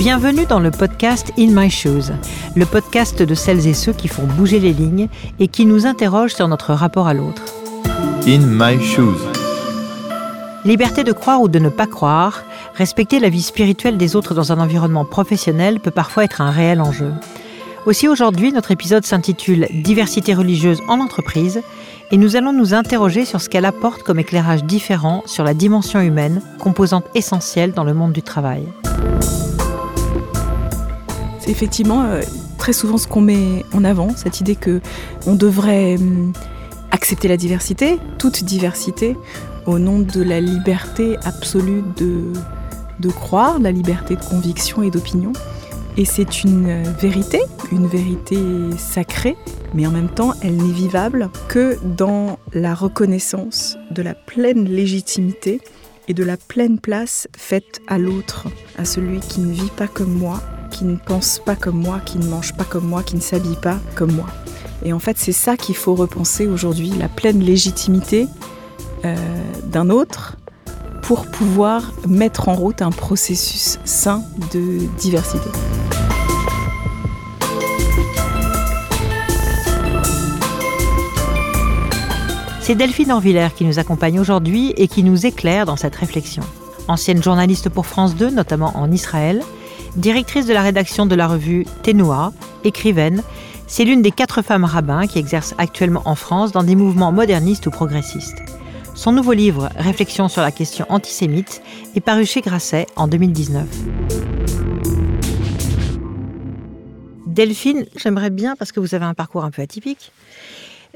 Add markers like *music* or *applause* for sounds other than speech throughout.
Bienvenue dans le podcast In My Shoes, le podcast de celles et ceux qui font bouger les lignes et qui nous interrogent sur notre rapport à l'autre. In My Shoes. Liberté de croire ou de ne pas croire, respecter la vie spirituelle des autres dans un environnement professionnel peut parfois être un réel enjeu. Aussi aujourd'hui, notre épisode s'intitule Diversité religieuse en entreprise et nous allons nous interroger sur ce qu'elle apporte comme éclairage différent sur la dimension humaine, composante essentielle dans le monde du travail. C'est effectivement euh, très souvent ce qu'on met en avant, cette idée que on devrait hum, accepter la diversité, toute diversité, au nom de la liberté absolue de, de croire, la liberté de conviction et d'opinion. Et c'est une vérité, une vérité sacrée, mais en même temps, elle n'est vivable que dans la reconnaissance de la pleine légitimité et de la pleine place faite à l'autre, à celui qui ne vit pas comme moi, qui ne pense pas comme moi, qui ne mange pas comme moi, qui ne s'habille pas comme moi. Et en fait, c'est ça qu'il faut repenser aujourd'hui, la pleine légitimité euh, d'un autre pour pouvoir mettre en route un processus sain de diversité. C'est Delphine Orvillers qui nous accompagne aujourd'hui et qui nous éclaire dans cette réflexion. Ancienne journaliste pour France 2, notamment en Israël, directrice de la rédaction de la revue Ténoa, écrivaine, c'est l'une des quatre femmes rabbins qui exercent actuellement en France dans des mouvements modernistes ou progressistes. Son nouveau livre, Réflexion sur la question antisémite, est paru chez Grasset en 2019. Delphine, j'aimerais bien, parce que vous avez un parcours un peu atypique,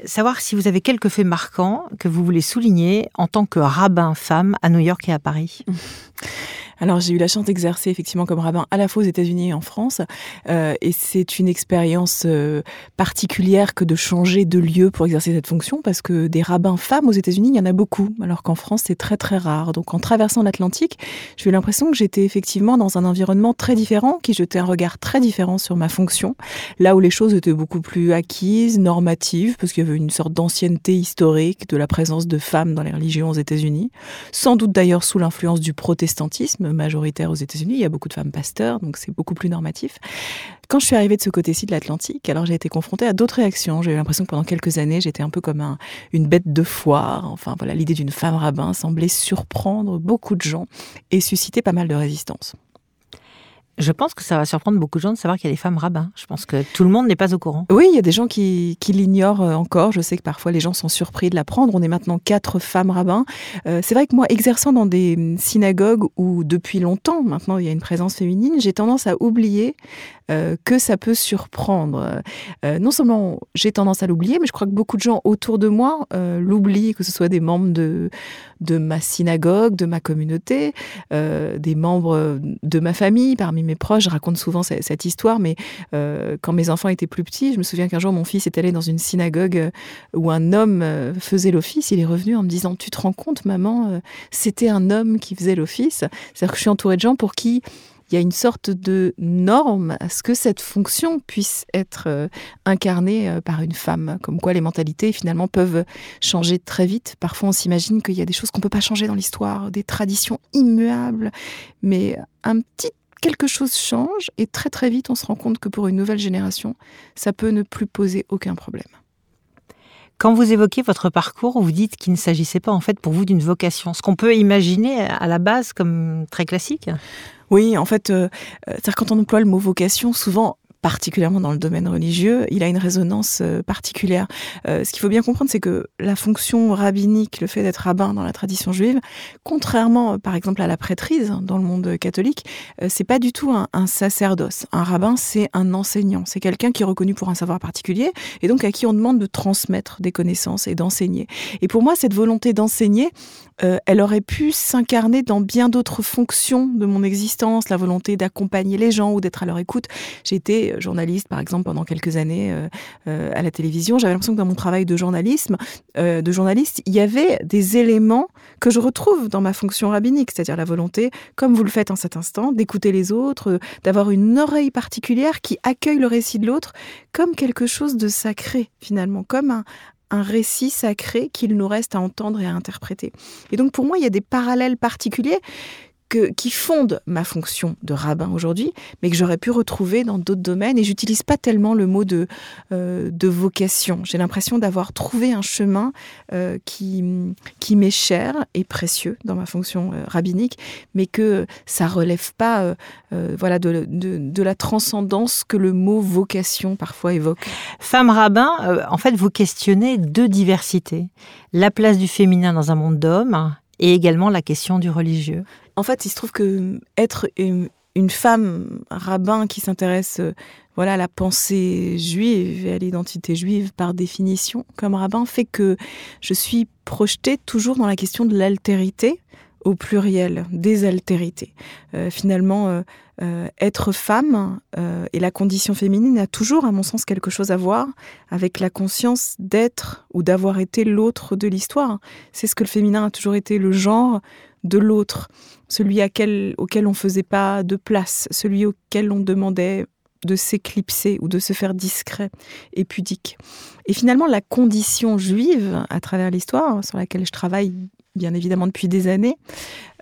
savoir si vous avez quelques faits marquants que vous voulez souligner en tant que rabbin femme à New York et à Paris. *laughs* Alors j'ai eu la chance d'exercer effectivement comme rabbin à la fois aux États-Unis et en France, euh, et c'est une expérience euh, particulière que de changer de lieu pour exercer cette fonction, parce que des rabbins femmes aux États-Unis, il y en a beaucoup, alors qu'en France c'est très très rare. Donc en traversant l'Atlantique, j'ai eu l'impression que j'étais effectivement dans un environnement très différent, qui jetait un regard très différent sur ma fonction, là où les choses étaient beaucoup plus acquises, normatives, parce qu'il y avait une sorte d'ancienneté historique de la présence de femmes dans les religions aux États-Unis, sans doute d'ailleurs sous l'influence du protestantisme majoritaire aux États-Unis. Il y a beaucoup de femmes pasteurs, donc c'est beaucoup plus normatif. Quand je suis arrivée de ce côté-ci de l'Atlantique, alors j'ai été confrontée à d'autres réactions. J'ai eu l'impression que pendant quelques années, j'étais un peu comme un, une bête de foire. Enfin voilà, l'idée d'une femme rabbin semblait surprendre beaucoup de gens et susciter pas mal de résistance. Je pense que ça va surprendre beaucoup de gens de savoir qu'il y a des femmes rabbins. Je pense que tout le monde n'est pas au courant. Oui, il y a des gens qui, l'ignorent euh, encore. Je sais que parfois les gens sont surpris de l'apprendre. On est maintenant quatre femmes rabbins. Euh, c'est vrai que moi, exerçant dans des hum, synagogues où depuis longtemps, maintenant, il y a une présence féminine, j'ai tendance à oublier euh, que ça peut surprendre. Non seulement j'ai tendance à l'oublier, mais je crois que beaucoup de gens autour de moi l'oublient, que ce soit des membres de, de ma synagogue, de ma communauté, des membres de ma famille, parmi mes proches. Je raconte souvent cette, histoire, mais quand mes enfants étaient plus petits, je me souviens qu'un jour mon fils est allé dans une synagogue où un homme faisait l'office. Il est revenu en me disant Tu te rends compte, maman, c'était un homme qui faisait l'office. C'est-à-dire que je suis entourée de gens pour qui il y a une sorte de norme à ce que cette fonction puisse être euh, incarnée euh, par une femme. Comme quoi les mentalités finalement peuvent changer très vite. Parfois on s'imagine qu'il y a des choses qu'on ne peut pas changer dans l'histoire, des traditions immuables, mais un petit quelque chose change et très très vite on se rend compte que pour une nouvelle génération, ça peut ne plus poser aucun problème. Quand vous évoquez votre parcours, vous dites qu'il ne s'agissait pas en fait pour vous d'une vocation, ce qu'on peut imaginer à la base comme très classique? Oui, en fait, euh, quand on emploie le mot vocation, souvent particulièrement dans le domaine religieux, il a une résonance euh, particulière. Euh, ce qu'il faut bien comprendre, c'est que la fonction rabbinique, le fait d'être rabbin dans la tradition juive, contrairement euh, par exemple à la prêtrise dans le monde catholique, c'est pas du tout un, un sacerdoce. Un rabbin, c'est un enseignant, c'est quelqu'un qui est reconnu pour un savoir particulier et donc à qui on demande de transmettre des connaissances et d'enseigner. Et pour moi, cette volonté d'enseigner, euh, elle aurait pu s'incarner dans bien d'autres fonctions de mon existence, la volonté d'accompagner les gens ou d'être à leur écoute. J'ai été euh, journaliste, par exemple, pendant quelques années euh, à la télévision. J'avais l'impression que dans mon travail de journalisme, de journaliste, il y avait des éléments que je retrouve dans ma fonction rabbinique, c'est-à-dire la volonté, comme vous le faites en cet instant, d'écouter les autres, d'avoir une oreille particulière qui accueille le récit de l'autre comme quelque chose de sacré finalement, comme un, un récit sacré qu'il nous reste à entendre et à interpréter. Et donc pour moi, il y a des parallèles particuliers qui fondent ma fonction de rabbin aujourd'hui, mais que j'aurais pu retrouver dans d'autres domaines. Et j'utilise pas tellement le mot de, euh, vocation. J'ai l'impression d'avoir trouvé un chemin euh, qui, m'est cher et précieux dans ma fonction euh, rabbinique, mais que ça relève pas voilà, de, de, la transcendance que le mot vocation parfois évoque. Femme rabbin, en fait, vous questionnez deux diversités. La place du féminin dans un monde d'hommes et également la question du religieux. En fait, il se trouve que être une, femme rabbin qui s'intéresse euh, voilà, à la pensée juive et à l'identité juive par définition comme rabbin fait que je suis projetée toujours dans la question de l'altérité au pluriel, des altérités. Euh, finalement, euh, être femme et la condition féminine a toujours, à mon sens, quelque chose à voir avec la conscience d'être ou d'avoir été l'autre de l'histoire. C'est ce que le féminin a toujours été, le genre de l'autre, celui auquel on ne faisait pas de place, celui auquel on demandait de s'éclipser ou de se faire discret et pudique. Et finalement, la condition juive, à travers l'histoire, sur laquelle je travaille bien évidemment depuis des années,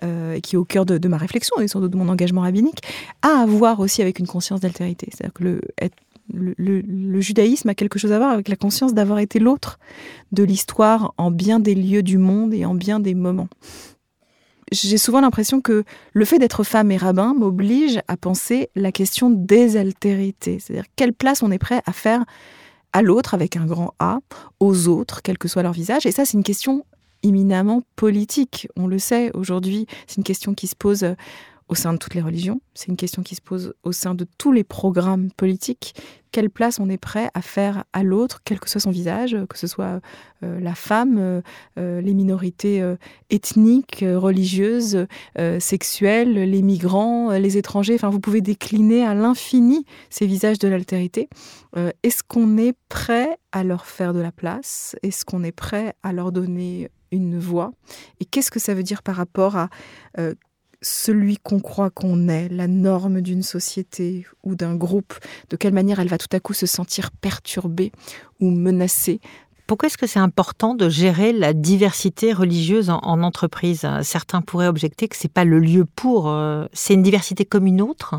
euh, qui est au cœur de, ma réflexion et surtout de mon engagement rabbinique, a à voir aussi avec une conscience d'altérité. C'est-à-dire que le, judaïsme a quelque chose à voir avec la conscience d'avoir été l'autre de l'histoire en bien des lieux du monde et en bien des moments j'ai souvent l'impression que le fait d'être femme et rabbin m'oblige à penser la question des altérités. C'est-à-dire quelle place on est prêt à faire à l'autre avec un grand A, aux autres, quel que soit leur visage. Et ça, c'est une question éminemment politique. On le sait aujourd'hui, c'est une question qui se pose au sein de toutes les religions. C'est une question qui se pose au sein de tous les programmes politiques. Quelle place on est prêt à faire à l'autre, quel que soit son visage, que ce soit euh, la femme, euh, euh, les minorités ethniques, religieuses, sexuelles, les migrants, les étrangers. Enfin, vous pouvez décliner à l'infini ces visages de l'altérité. Est-ce qu'on est prêt à leur faire de la place? Est-ce qu'on est prêt à leur donner une voix? Et qu'est-ce que ça veut dire par rapport à celui qu'on croit qu'on est, la norme d'une société ou d'un groupe, de quelle manière elle va tout à coup se sentir perturbée ou menacée. Pourquoi est-ce que c'est important de gérer la diversité religieuse en, entreprise? Certains pourraient objecter que c'est pas le lieu pour. Euh, c'est une diversité comme une autre?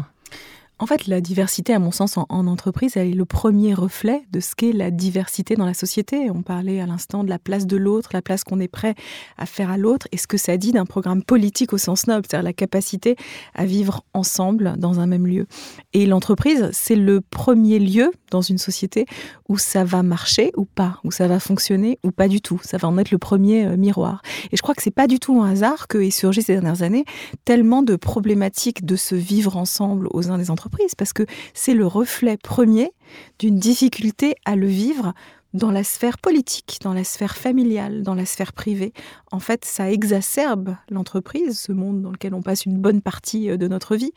En fait, la diversité, à mon sens, en, entreprise, elle est le premier reflet de ce qu'est la diversité dans la société. On parlait à l'instant de la place de l'autre, la place qu'on est prêt à faire à l'autre, et ce que ça dit d'un programme politique au sens noble, c'est-à-dire la capacité à vivre ensemble dans un même lieu. Et l'entreprise, c'est le premier lieu dans une société où ça va marcher ou pas, où ça va fonctionner ou pas du tout. Ça va en être le premier euh, miroir. Et je crois que c'est pas du tout un hasard que surgi ces dernières années tellement de problématiques de se vivre ensemble aux uns des entreprises parce que c'est le reflet premier d'une difficulté à le vivre dans la sphère politique, dans la sphère familiale, dans la sphère privée. En fait, ça exacerbe l'entreprise, ce monde dans lequel on passe une bonne partie euh, de notre vie.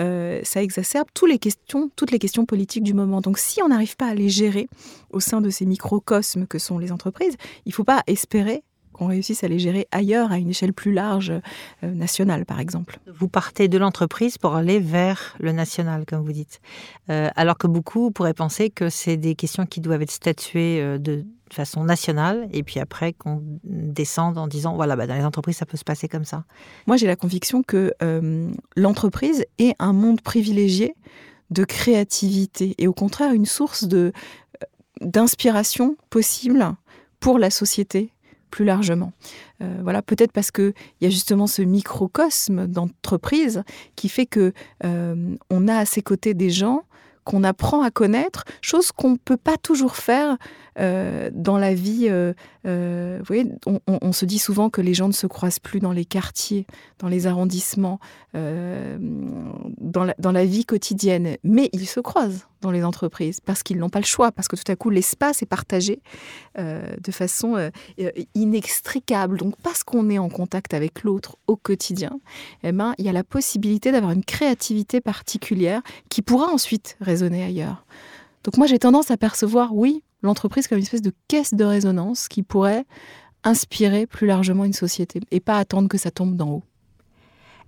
Euh, ça exacerbe toutes les questions, toutes les questions politiques du moment. Donc, si on n'arrive pas à les gérer au sein de ces microcosmes que sont les entreprises, il ne faut pas espérer qu'on réussisse à les gérer ailleurs, à une échelle plus large, euh, nationale par exemple. Vous partez de l'entreprise pour aller vers le national, comme vous dites. Euh, alors que beaucoup pourraient penser que c'est des questions qui doivent être statuées euh, de façon nationale, et puis après qu'on descende en disant, voilà, bah, dans les entreprises, ça peut se passer comme ça. Moi, j'ai la conviction que l'entreprise est un monde privilégié de créativité, et au contraire une source de d'inspiration possible pour la société plus largement. Euh, voilà, peut-être parce qu'il y a justement ce microcosme d'entreprise qui fait que euh, on a à ses côtés des gens qu'on apprend à connaître, chose qu'on ne peut pas toujours faire euh, dans la vie. Vous voyez, on, se dit souvent que les gens ne se croisent plus dans les quartiers, dans les arrondissements, dans, la, vie quotidienne, mais ils se croisent dans les entreprises parce qu'ils n'ont pas le choix, parce que tout à coup l'espace est partagé de façon inextricable. Donc parce qu'on est en contact avec l'autre au quotidien, eh ben, il y a la possibilité d'avoir une créativité particulière qui pourra ensuite résonner ailleurs. Donc moi j'ai tendance à percevoir, oui, l'entreprise comme une espèce de caisse de résonance qui pourrait inspirer plus largement une société et pas attendre que ça tombe d'en haut.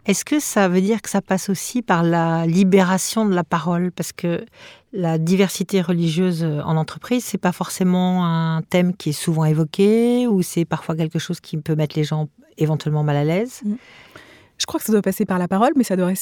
Est-ce que ça veut dire que ça passe aussi par la libération de la parole? Parce que la diversité religieuse en entreprise, c'est pas forcément un thème qui est souvent évoqué ou c'est parfois quelque chose qui peut mettre les gens éventuellement mal à l'aise? Mm. Je crois que ça doit passer par la parole, mais ça doit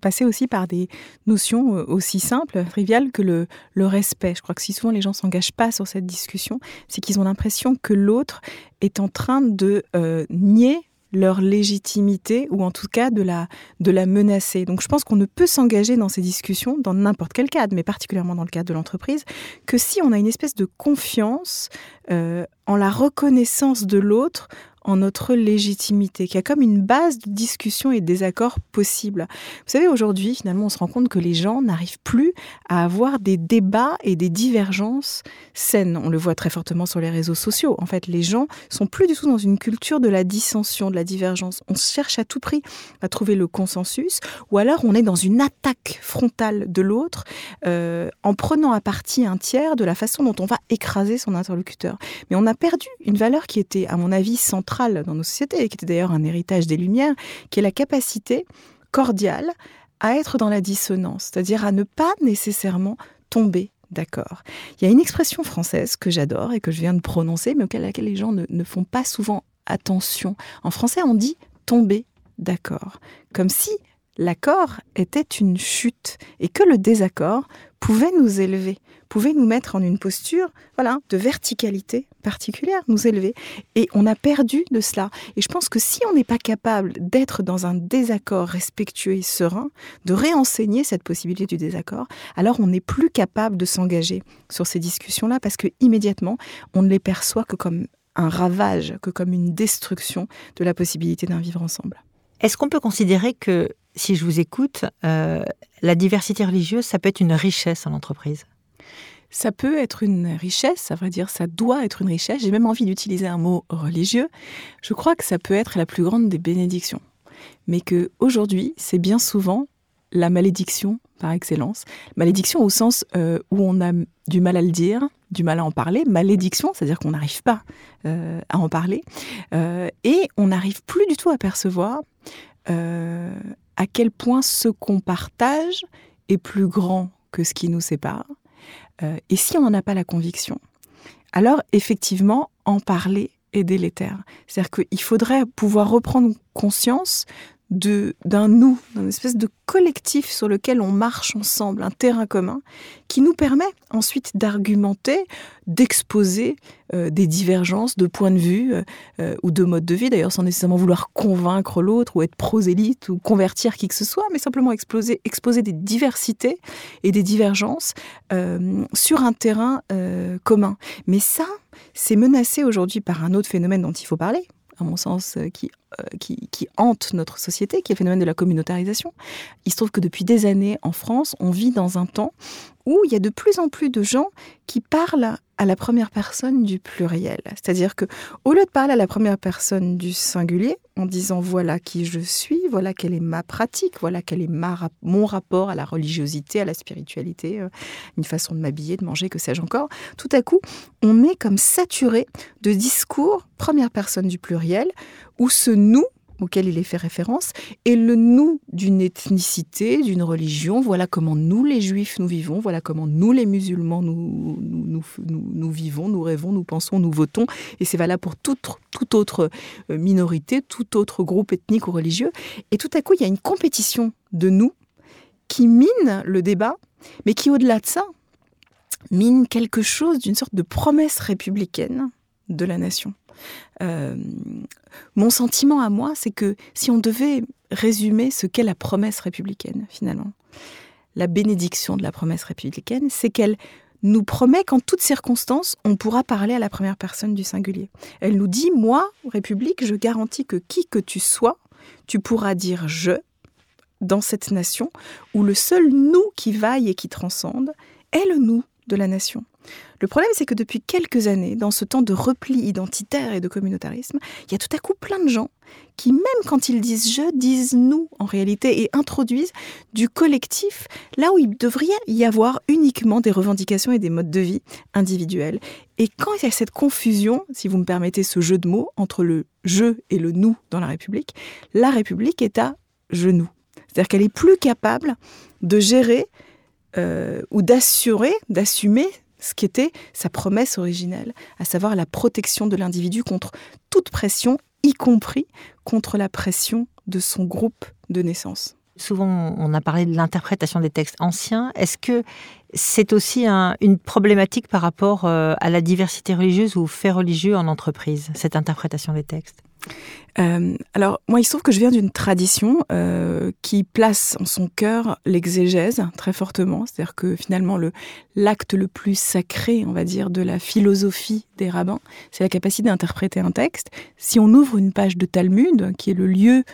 passer aussi par des notions euh, aussi simples, triviales que le, respect. Je crois que si souvent les gens s'engagent pas sur cette discussion, c'est qu'ils ont l'impression que l'autre est en train de euh, nier leur légitimité ou en tout cas de la, de la menacer. Donc je pense qu'on ne peut s'engager dans ces discussions dans n'importe quel cadre, mais particulièrement dans le cadre de l'entreprise, que si on a une espèce de confiance euh, en la reconnaissance de l'autre en notre légitimité, qui a comme une base de discussion et de désaccord possible. Vous savez, aujourd'hui, finalement, on se rend compte que les gens n'arrivent plus à avoir des débats et des divergences saines. On le voit très fortement sur les réseaux sociaux. En fait, les gens sont plus du tout dans une culture de la dissension, de la divergence. On cherche à tout prix à trouver le consensus, ou alors on est dans une attaque frontale de l'autre euh, en prenant à partie un tiers de la façon dont on va écraser son interlocuteur. Mais on a perdu une valeur qui était, à mon avis, centrale dans nos sociétés, et qui était d'ailleurs un héritage des Lumières, qui est la capacité cordiale à être dans la dissonance, c'est-à-dire à ne pas nécessairement tomber d'accord. Il y a une expression française que j'adore et que je viens de prononcer, mais auquel laquelle les gens ne, ne font pas souvent attention. En français, on dit tomber d'accord, comme si l'accord était une chute et que le désaccord pouvait nous élever, pouvait nous mettre en une posture voilà, de verticalité particulière, nous élever. Et on a perdu de cela. Et je pense que si on n'est pas capable d'être dans un désaccord respectueux et serein, de réenseigner cette possibilité du désaccord, alors on n'est plus capable de s'engager sur ces discussions-là parce que immédiatement, on ne les perçoit que comme un ravage, que comme une destruction de la possibilité d'un vivre ensemble. Est-ce qu'on peut considérer que, si je vous écoute, euh, la diversité religieuse, ça peut être une richesse en entreprise? Ça peut être une richesse, ça veut dire ça doit être une richesse. J'ai même envie d'utiliser un mot religieux. Je crois que ça peut être la plus grande des bénédictions. Mais que aujourd'hui, c'est bien souvent la malédiction par excellence. Malédiction au sens euh, où on a du mal à le dire, du mal à en parler. Malédiction, c'est-à-dire qu'on n'arrive pas euh, à en parler. et on n'arrive plus du tout à percevoir euh, à quel point ce qu'on partage est plus grand que ce qui nous sépare. Euh, et si on n'en a pas la conviction, alors effectivement, en parler est délétère. C'est-à-dire qu'il faudrait pouvoir reprendre conscience d'un nous, d'une espèce de collectif sur lequel on marche ensemble, un terrain commun, qui nous permet ensuite d'argumenter, d'exposer euh, des divergences de points de vue euh, euh, ou de mode de vie, d'ailleurs sans nécessairement vouloir convaincre l'autre ou être prosélyte ou convertir qui que ce soit, mais simplement exposer, des diversités et des divergences sur un terrain commun. Mais ça, c'est menacé aujourd'hui par un autre phénomène dont il faut parler, à mon sens, qui, qui, qui, hante notre société, qui est le phénomène de la communautarisation. Il se trouve que depuis des années, en France, on vit dans un temps où il y a de plus en plus de gens qui parlent à la première personne du pluriel. C'est-à-dire que au lieu de parler à la première personne du singulier, en disant voilà qui je suis, voilà quelle est ma pratique, voilà quel est mon rapport à la religiosité, à la spiritualité, euh, une façon de m'habiller, de manger, que sais-je encore, tout à coup, on est comme saturé de discours première personne du pluriel, où ce nous auquel il est fait référence, et le nous d'une ethnicité, d'une religion. Voilà comment nous, les juifs, nous vivons, voilà comment nous, les musulmans, nous, vivons, nous rêvons, nous pensons, nous votons. Et c'est valable pour toute, toute autre euh, minorité, tout autre groupe ethnique ou religieux. Et tout à coup, il y a une compétition de nous qui mine le débat, mais qui, au-delà de ça, mine quelque chose d'une sorte de promesse républicaine de la nation. Euh, mon sentiment à moi, c'est que si on devait résumer ce qu'est la promesse républicaine, finalement, la bénédiction de la promesse républicaine, c'est qu'elle nous promet qu'en toutes circonstances, on pourra parler à la première personne du singulier. Elle nous dit, moi, République, je garantis que qui que tu sois, tu pourras dire je dans cette nation où le seul nous qui vaille et qui transcende est le nous de la nation. Le problème, c'est que depuis quelques années, dans ce temps de repli identitaire et de communautarisme, il y a tout à coup plein de gens qui, même quand ils disent je, disent nous en réalité et introduisent du collectif là où il devrait y avoir uniquement des revendications et des modes de vie individuels. Et quand il y a cette confusion, si vous me permettez ce jeu de mots, entre le je et le nous dans la République, la République est à genoux. C'est-à-dire qu'elle est plus capable de gérer euh, ou d'assurer, d'assumer ce qui était sa promesse originelle, à savoir la protection de l'individu contre toute pression, y compris contre la pression de son groupe de naissance. Souvent, on a parlé de l'interprétation des textes anciens. Est-ce que c'est aussi une problématique par rapport euh, à la diversité religieuse ou aux faits religieux en entreprise, cette interprétation des textes? Euh, alors, moi, il se trouve que je viens d'une tradition euh, qui place en son cœur l'exégèse très fortement. C'est-à-dire que finalement, l'acte le, plus sacré, on va dire, de la philosophie des rabbins, c'est la capacité d'interpréter un texte. Si on ouvre une page de Talmud, qui est le lieu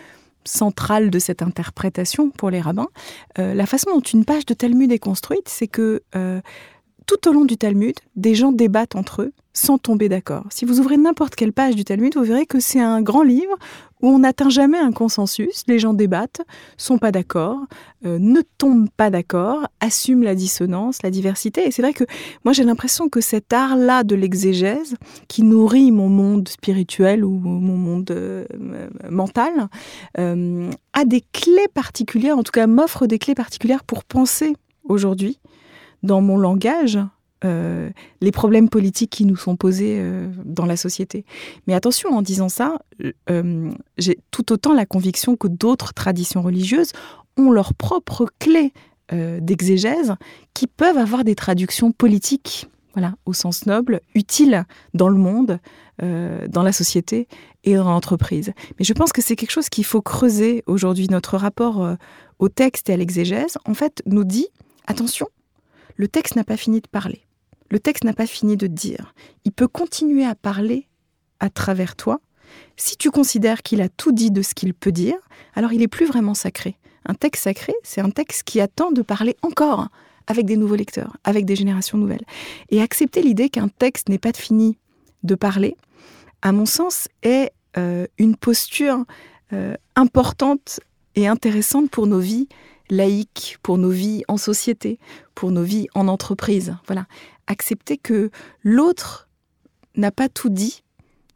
centrale de cette interprétation pour les rabbins. Euh, la façon dont une page de Talmud est construite, c'est que tout au long du Talmud, des gens débattent entre eux sans tomber d'accord. Si vous ouvrez n'importe quelle page du Talmud, vous verrez que c'est un grand livre où on n'atteint jamais un consensus, les gens débattent, sont pas d'accord, euh, ne tombent pas d'accord, assument la dissonance, la diversité. Et c'est vrai que moi j'ai l'impression que cet art-là de l'exégèse, qui nourrit mon monde spirituel ou mon monde euh, mental, euh, a des clés particulières, en tout cas m'offre des clés particulières pour penser aujourd'hui dans mon langage euh, les problèmes politiques qui nous sont posés euh, dans la société. Mais attention, en disant ça, euh, j'ai tout autant la conviction que d'autres traditions religieuses ont leurs propres clés d'exégèse qui peuvent avoir des traductions politiques, voilà, au sens noble, utiles dans le monde, dans la société et dans l'entreprise. Mais je pense que c'est quelque chose qu'il faut creuser aujourd'hui. Notre rapport au texte et à l'exégèse, en fait, nous dit attention, le texte n'a pas fini de parler le texte n'a pas fini de dire. Il peut continuer à parler à travers toi. Si tu considères qu'il a tout dit de ce qu'il peut dire, alors il n'est plus vraiment sacré. Un texte sacré, c'est un texte qui attend de parler encore avec des nouveaux lecteurs, avec des générations nouvelles. Et accepter l'idée qu'un texte n'est pas fini de parler, à mon sens, est euh, une posture euh, importante et intéressante pour nos vies laïques, pour nos vies en société, pour nos vies en entreprise. Voilà accepter que l'autre n'a pas tout dit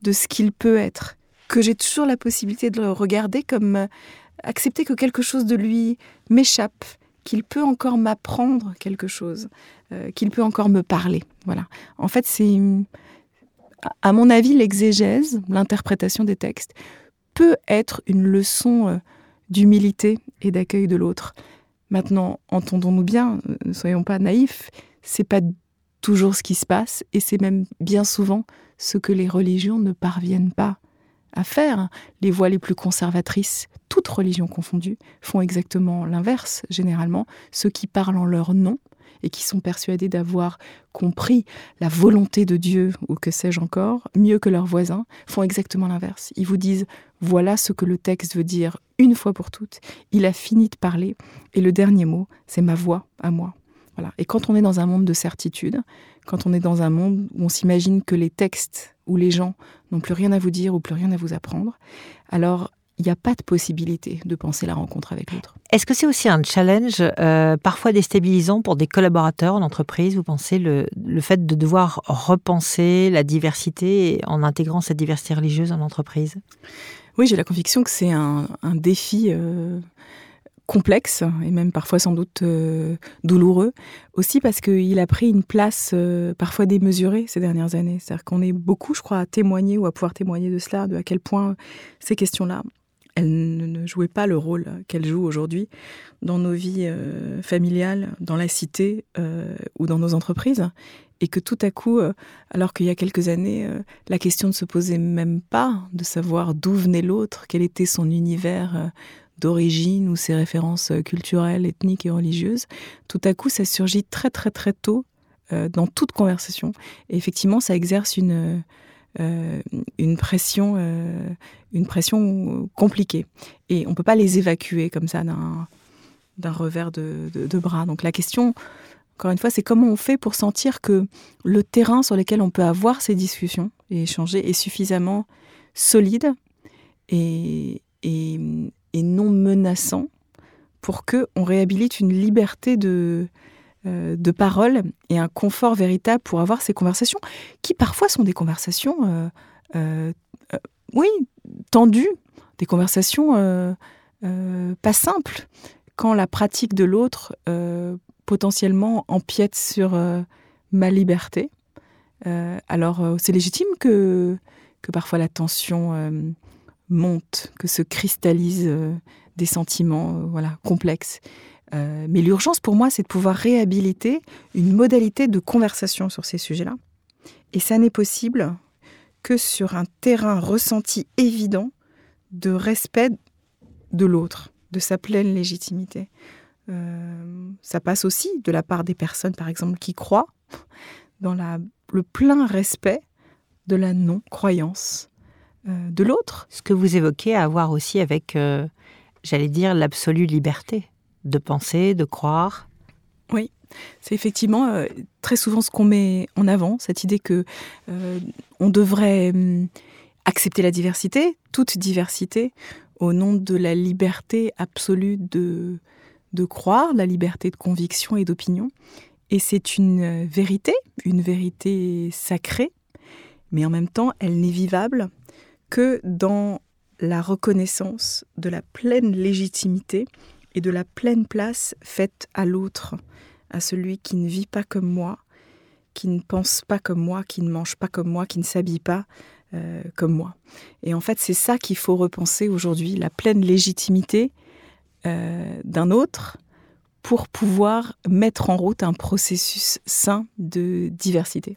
de ce qu'il peut être, que j'ai toujours la possibilité de le regarder comme euh, accepter que quelque chose de lui m'échappe, qu'il peut encore m'apprendre quelque chose, euh, qu'il peut encore me parler. Voilà. En fait, c'est à mon avis l'exégèse, l'interprétation des textes peut être une leçon euh, d'humilité et d'accueil de l'autre. Maintenant, entendons-nous bien, ne soyons pas naïfs, c'est pas toujours ce qui se passe, et c'est même bien souvent ce que les religions ne parviennent pas à faire. Les voies les plus conservatrices, toutes religions confondues, font exactement l'inverse, généralement. Ceux qui parlent en leur nom et qui sont persuadés d'avoir compris la volonté de Dieu, ou que sais-je encore, mieux que leurs voisins, font exactement l'inverse. Ils vous disent, voilà ce que le texte veut dire une fois pour toutes, il a fini de parler, et le dernier mot, c'est ma voix à moi. Et quand on est dans un monde de certitude, quand on est dans un monde où on s'imagine que les textes ou les gens n'ont plus rien à vous dire ou plus rien à vous apprendre, alors il n'y a pas de possibilité de penser la rencontre avec l'autre. Est-ce que c'est aussi un challenge euh, parfois déstabilisant pour des collaborateurs en entreprise Vous pensez le, le, fait de devoir repenser la diversité en intégrant cette diversité religieuse en entreprise? Oui, j'ai la conviction que c'est un, défi euh, complexe et même parfois sans doute euh, douloureux, aussi parce qu'il a pris une place euh, parfois démesurée ces dernières années. C'est-à-dire qu'on est beaucoup, je crois, à témoigner ou à pouvoir témoigner de cela, de à quel point ces questions-là, elles ne jouaient pas le rôle qu'elles jouent aujourd'hui dans nos vies euh, familiales, dans la cité ou dans nos entreprises. Et que tout à coup, alors qu'il y a quelques années, la question ne se posait même pas de savoir d'où venait l'autre, quel était son univers d'origine ou ses références euh, culturelles, ethniques et religieuses, tout à coup, ça surgit très très très tôt euh, dans toute conversation. Et effectivement, ça exerce une, euh, une pression, une pression compliquée. Et on peut pas les évacuer comme ça d'un, d'un revers de, de, bras. Donc la question, encore une fois, c'est comment on fait pour sentir que le terrain sur lequel on peut avoir ces discussions et échanger est suffisamment solide et, et, et non menaçant pour que on réhabilite une liberté de, euh, de parole et un confort véritable pour avoir ces conversations qui parfois sont des conversations, euh, euh, oui, tendues, des conversations pas simples, quand la pratique de l'autre potentiellement empiète sur ma liberté. alors c'est légitime que, que parfois la tension monte, que se cristallisent des sentiments voilà, complexes. Euh, mais l'urgence pour moi, c'est de pouvoir réhabiliter une modalité de conversation sur ces sujets-là. Et ça n'est possible que sur un terrain ressenti évident de respect de l'autre, de sa pleine légitimité. ça passe aussi de la part des personnes, par exemple, qui croient dans la, le plein respect de la non-croyance euh, de l'autre. Ce que vous évoquez a à voir aussi avec, euh, j'allais dire, l'absolue liberté de penser, de croire. Oui, c'est effectivement euh, très souvent ce qu'on met en avant, cette idée que on devrait hum, accepter la diversité, toute diversité, au nom de la liberté absolue de, de croire, la liberté de conviction et d'opinion. Et c'est une vérité, une vérité sacrée, mais en même temps, elle n'est vivable que dans la reconnaissance de la pleine légitimité et de la pleine place faite à l'autre, à celui qui ne vit pas comme moi, qui ne pense pas comme moi, qui ne mange pas comme moi, qui ne s'habille pas euh, comme moi. Et en fait, c'est ça qu'il faut repenser aujourd'hui, la pleine légitimité euh, d'un autre pour pouvoir mettre en route un processus sain de diversité.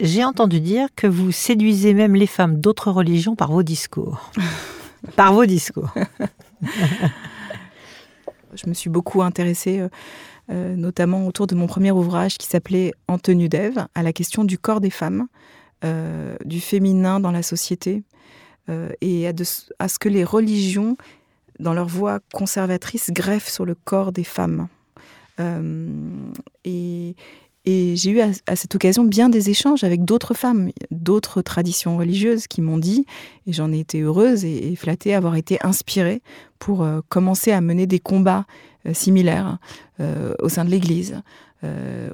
J'ai entendu dire que vous séduisez même les femmes d'autres religions par vos discours. *laughs* par vos discours. *laughs* Je me suis beaucoup intéressée, euh, euh, notamment autour de mon premier ouvrage qui s'appelait En tenue d'Ève, à la question du corps des femmes, euh, du féminin dans la société, et à, à, ce que les religions, dans leur voie conservatrice, greffent sur le corps des femmes. et, et j'ai eu à, cette occasion bien des échanges avec d'autres femmes, d'autres traditions religieuses qui m'ont dit, et j'en ai été heureuse et, flattée, avoir été inspirée pour euh, commencer à mener des combats euh, similaires euh, au sein de l'Église,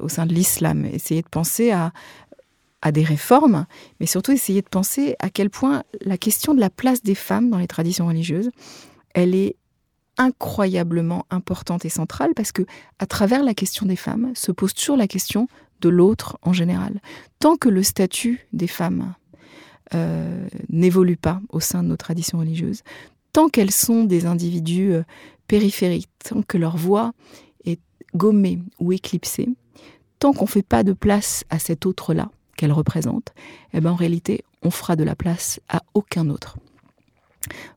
au sein de l'islam, essayer de penser à, à des réformes, mais surtout essayer de penser à quel point la question de la place des femmes dans les traditions religieuses, elle est incroyablement importante et centrale parce que à travers la question des femmes se pose toujours la question de l'autre en général. Tant que le statut des femmes euh, n'évolue pas au sein de nos traditions religieuses, tant qu'elles sont des individus euh, périphériques, tant que leur voix est gommée ou éclipsée, tant qu'on ne fait pas de place à cet autre-là qu'elle représente, eh ben en réalité, on fera de la place à aucun autre.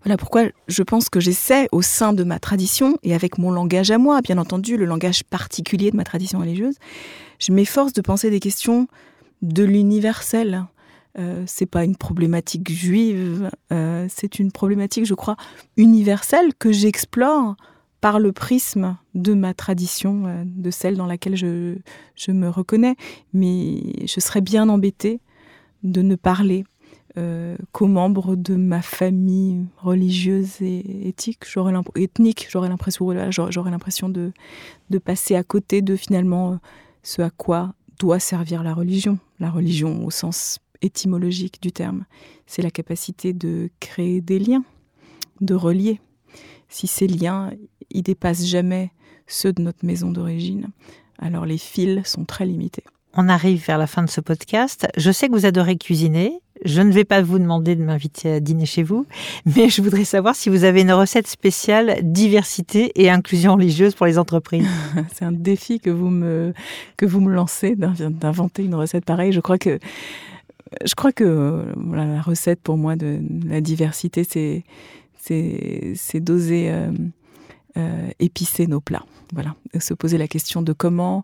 Voilà pourquoi je pense que j'essaie au sein de ma tradition et avec mon langage à moi, bien entendu, le langage particulier de ma tradition religieuse, je m'efforce de penser des questions de l'universel. Euh, c'est pas une problématique juive, euh, c'est une problématique, je crois, universelle que j'explore par le prisme de ma tradition, euh, de celle dans laquelle je, je me reconnais. Mais je serais bien embêtée de ne parler euh, qu'aux membres de ma famille religieuse et éthique, ethnique, j'aurais l'impression, j'aurais l'impression de, de passer à côté de finalement euh, ce à quoi doit servir la religion. La religion au sens étymologique du terme, c'est la capacité de créer des liens, de relier. Si ces liens, ils dépassent jamais ceux de notre maison d'origine, alors les fils sont très limités. On arrive vers la fin de ce podcast. Je sais que vous adorez cuisiner. Je ne vais pas vous demander de m'inviter à dîner chez vous, mais je voudrais savoir si vous avez une recette spéciale diversité et inclusion religieuse pour les entreprises. *laughs* C'est un défi que vous me, que vous me lancez d'inventer une recette pareille. Je crois que, je crois que la recette pour moi de la diversité, c'est, c'est, d'oser euh, euh, épicer nos plats. Voilà, se poser la question de comment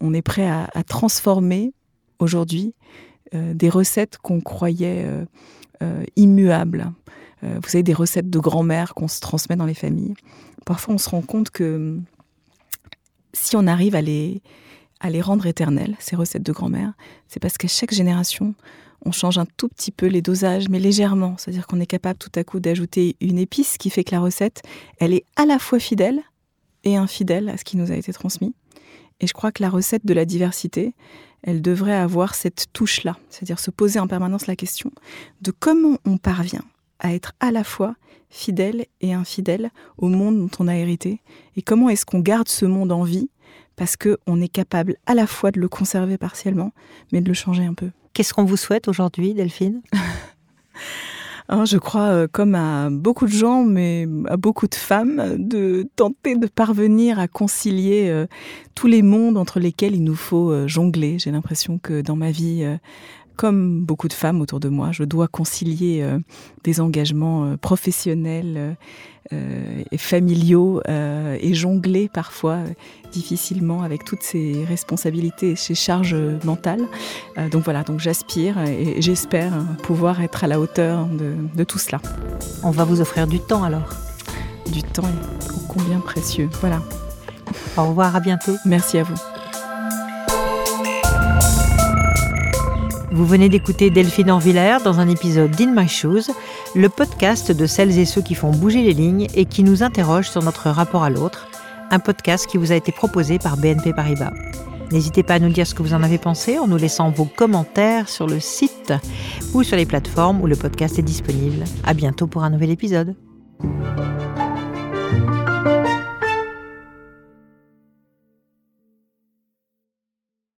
on est prêt à, transformer aujourd'hui euh, des recettes qu'on croyait euh, euh, immuables. vous savez, des recettes de grand-mère qu'on se transmet dans les familles. Parfois, on se rend compte que si on arrive à les, à les rendre éternelles, ces recettes de grand-mère, c'est parce qu'à chaque génération, on change un tout petit peu les dosages, mais légèrement. C'est-à-dire qu'on est capable tout à coup d'ajouter une épice qui fait que la recette, elle est à la fois fidèle et infidèle à ce qui nous a été transmis. Et je crois que la recette de la diversité, elle devrait avoir cette touche-là, c'est-à-dire se poser en permanence la question de comment on parvient à être à la fois fidèle et infidèle au monde dont on a hérité, et comment est-ce qu'on garde ce monde en vie, parce qu'on est capable à la fois de le conserver partiellement, mais de le changer un peu. Qu'est-ce qu'on vous souhaite aujourd'hui, Delphine? *laughs* Hein, je crois, euh, comme à beaucoup de gens, mais à beaucoup de femmes, de tenter de parvenir à concilier euh, tous les mondes entre lesquels il nous faut euh, jongler. J'ai l'impression que dans ma vie, comme beaucoup de femmes autour de moi, je dois concilier des engagements professionnels et familiaux et jongler parfois difficilement avec toutes ces responsabilités et ces charges mentales. donc voilà, donc j'aspire et j'espère pouvoir être à la hauteur de, de tout cela. On va vous offrir du temps alors. Du temps combien précieux. Voilà. Au revoir, à bientôt. Merci à vous. Vous venez d'écouter Delphine Orvillère dans un épisode d'In My Shoes, le podcast de celles et ceux qui font bouger les lignes et qui nous interrogent sur notre rapport à l'autre, un podcast qui vous a été proposé par BNP Paribas. N'hésitez pas à nous dire ce que vous en avez pensé en nous laissant vos commentaires sur le site ou sur les plateformes où le podcast est disponible. À bientôt pour un nouvel épisode.